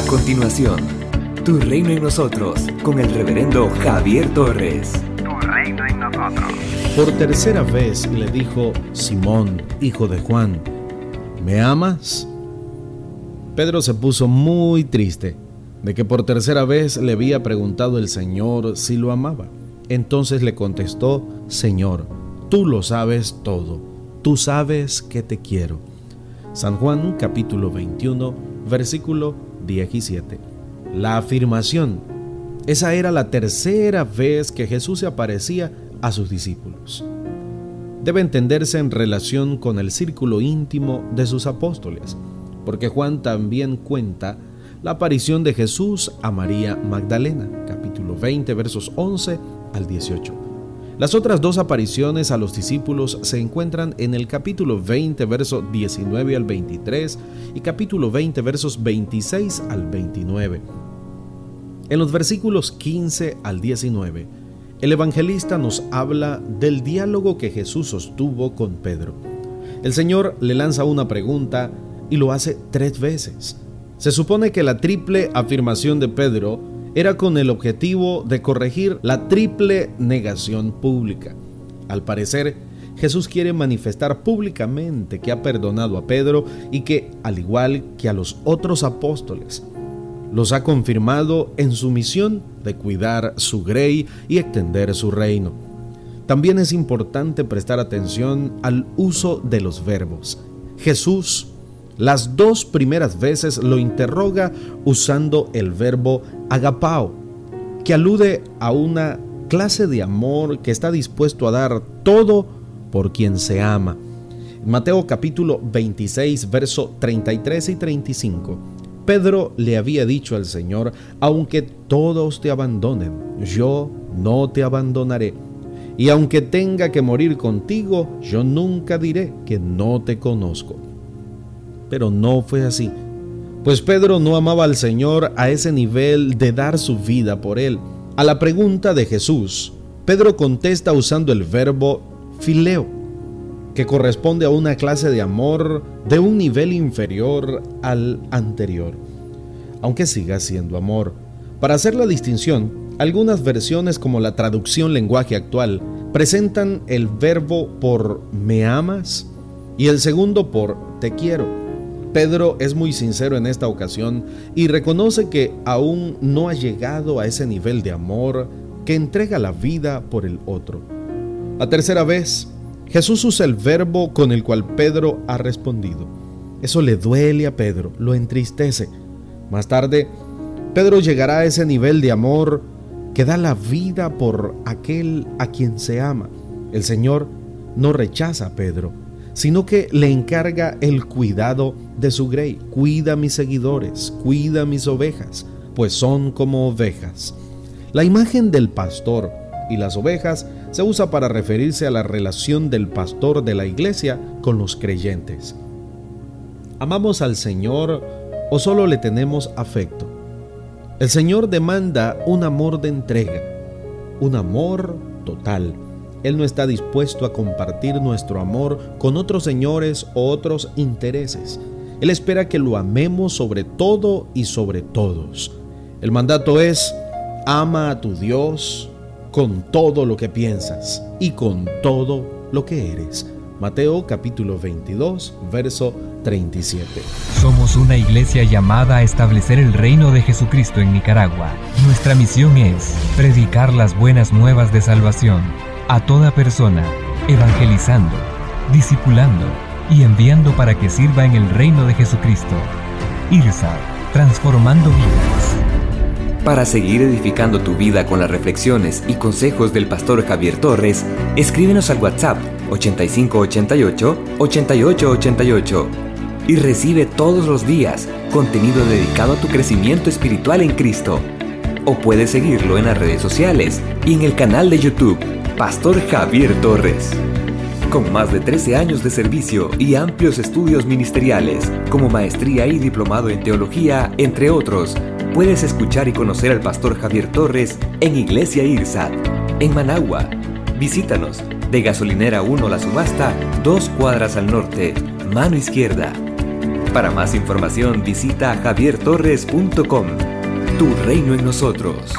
A continuación, Tu Reino en Nosotros, con el reverendo Javier Torres. Tu reino en nosotros. Por tercera vez le dijo Simón, hijo de Juan, ¿me amas? Pedro se puso muy triste de que por tercera vez le había preguntado el Señor si lo amaba. Entonces le contestó, Señor, tú lo sabes todo, tú sabes que te quiero. San Juan capítulo 21, versículo 17. La afirmación, esa era la tercera vez que Jesús se aparecía a sus discípulos. Debe entenderse en relación con el círculo íntimo de sus apóstoles, porque Juan también cuenta la aparición de Jesús a María Magdalena, capítulo 20, versos 11 al 18. Las otras dos apariciones a los discípulos se encuentran en el capítulo 20, versos 19 al 23 y capítulo 20, versos 26 al 29. En los versículos 15 al 19, el evangelista nos habla del diálogo que Jesús sostuvo con Pedro. El Señor le lanza una pregunta y lo hace tres veces. Se supone que la triple afirmación de Pedro era con el objetivo de corregir la triple negación pública. Al parecer, Jesús quiere manifestar públicamente que ha perdonado a Pedro y que, al igual que a los otros apóstoles, los ha confirmado en su misión de cuidar su grey y extender su reino. También es importante prestar atención al uso de los verbos. Jesús las dos primeras veces lo interroga usando el verbo agapao, que alude a una clase de amor que está dispuesto a dar todo por quien se ama. Mateo capítulo 26, verso 33 y 35. Pedro le había dicho al Señor, aunque todos te abandonen, yo no te abandonaré. Y aunque tenga que morir contigo, yo nunca diré que no te conozco. Pero no fue así, pues Pedro no amaba al Señor a ese nivel de dar su vida por él. A la pregunta de Jesús, Pedro contesta usando el verbo fileo, que corresponde a una clase de amor de un nivel inferior al anterior, aunque siga siendo amor. Para hacer la distinción, algunas versiones como la traducción lenguaje actual presentan el verbo por me amas y el segundo por te quiero. Pedro es muy sincero en esta ocasión y reconoce que aún no ha llegado a ese nivel de amor que entrega la vida por el otro. La tercera vez, Jesús usa el verbo con el cual Pedro ha respondido. Eso le duele a Pedro, lo entristece. Más tarde, Pedro llegará a ese nivel de amor que da la vida por aquel a quien se ama. El Señor no rechaza a Pedro, sino que le encarga el cuidado de su grey. Cuida a mis seguidores, cuida a mis ovejas, pues son como ovejas. La imagen del pastor y las ovejas se usa para referirse a la relación del pastor de la iglesia con los creyentes. ¿Amamos al Señor o solo le tenemos afecto? El Señor demanda un amor de entrega, un amor total él no está dispuesto a compartir nuestro amor con otros señores o otros intereses. Él espera que lo amemos sobre todo y sobre todos. El mandato es, ama a tu Dios con todo lo que piensas y con todo lo que eres. Mateo capítulo 22, verso 37. Somos una iglesia llamada a establecer el reino de Jesucristo en Nicaragua. Nuestra misión es predicar las buenas nuevas de salvación a toda persona, evangelizando, discipulando y enviando para que sirva en el reino de Jesucristo. IRSA, transformando vidas. Para seguir edificando tu vida con las reflexiones y consejos del pastor Javier Torres, escríbenos al WhatsApp 8588 8888 y recibe todos los días contenido dedicado a tu crecimiento espiritual en Cristo. O puedes seguirlo en las redes sociales y en el canal de YouTube Pastor Javier Torres. Con más de 13 años de servicio y amplios estudios ministeriales, como maestría y diplomado en teología, entre otros, puedes escuchar y conocer al Pastor Javier Torres en Iglesia IRSAT, en Managua. Visítanos de Gasolinera 1 La Subasta, dos cuadras al norte, mano izquierda. Para más información visita javiertorres.com. Tu reino en nosotros.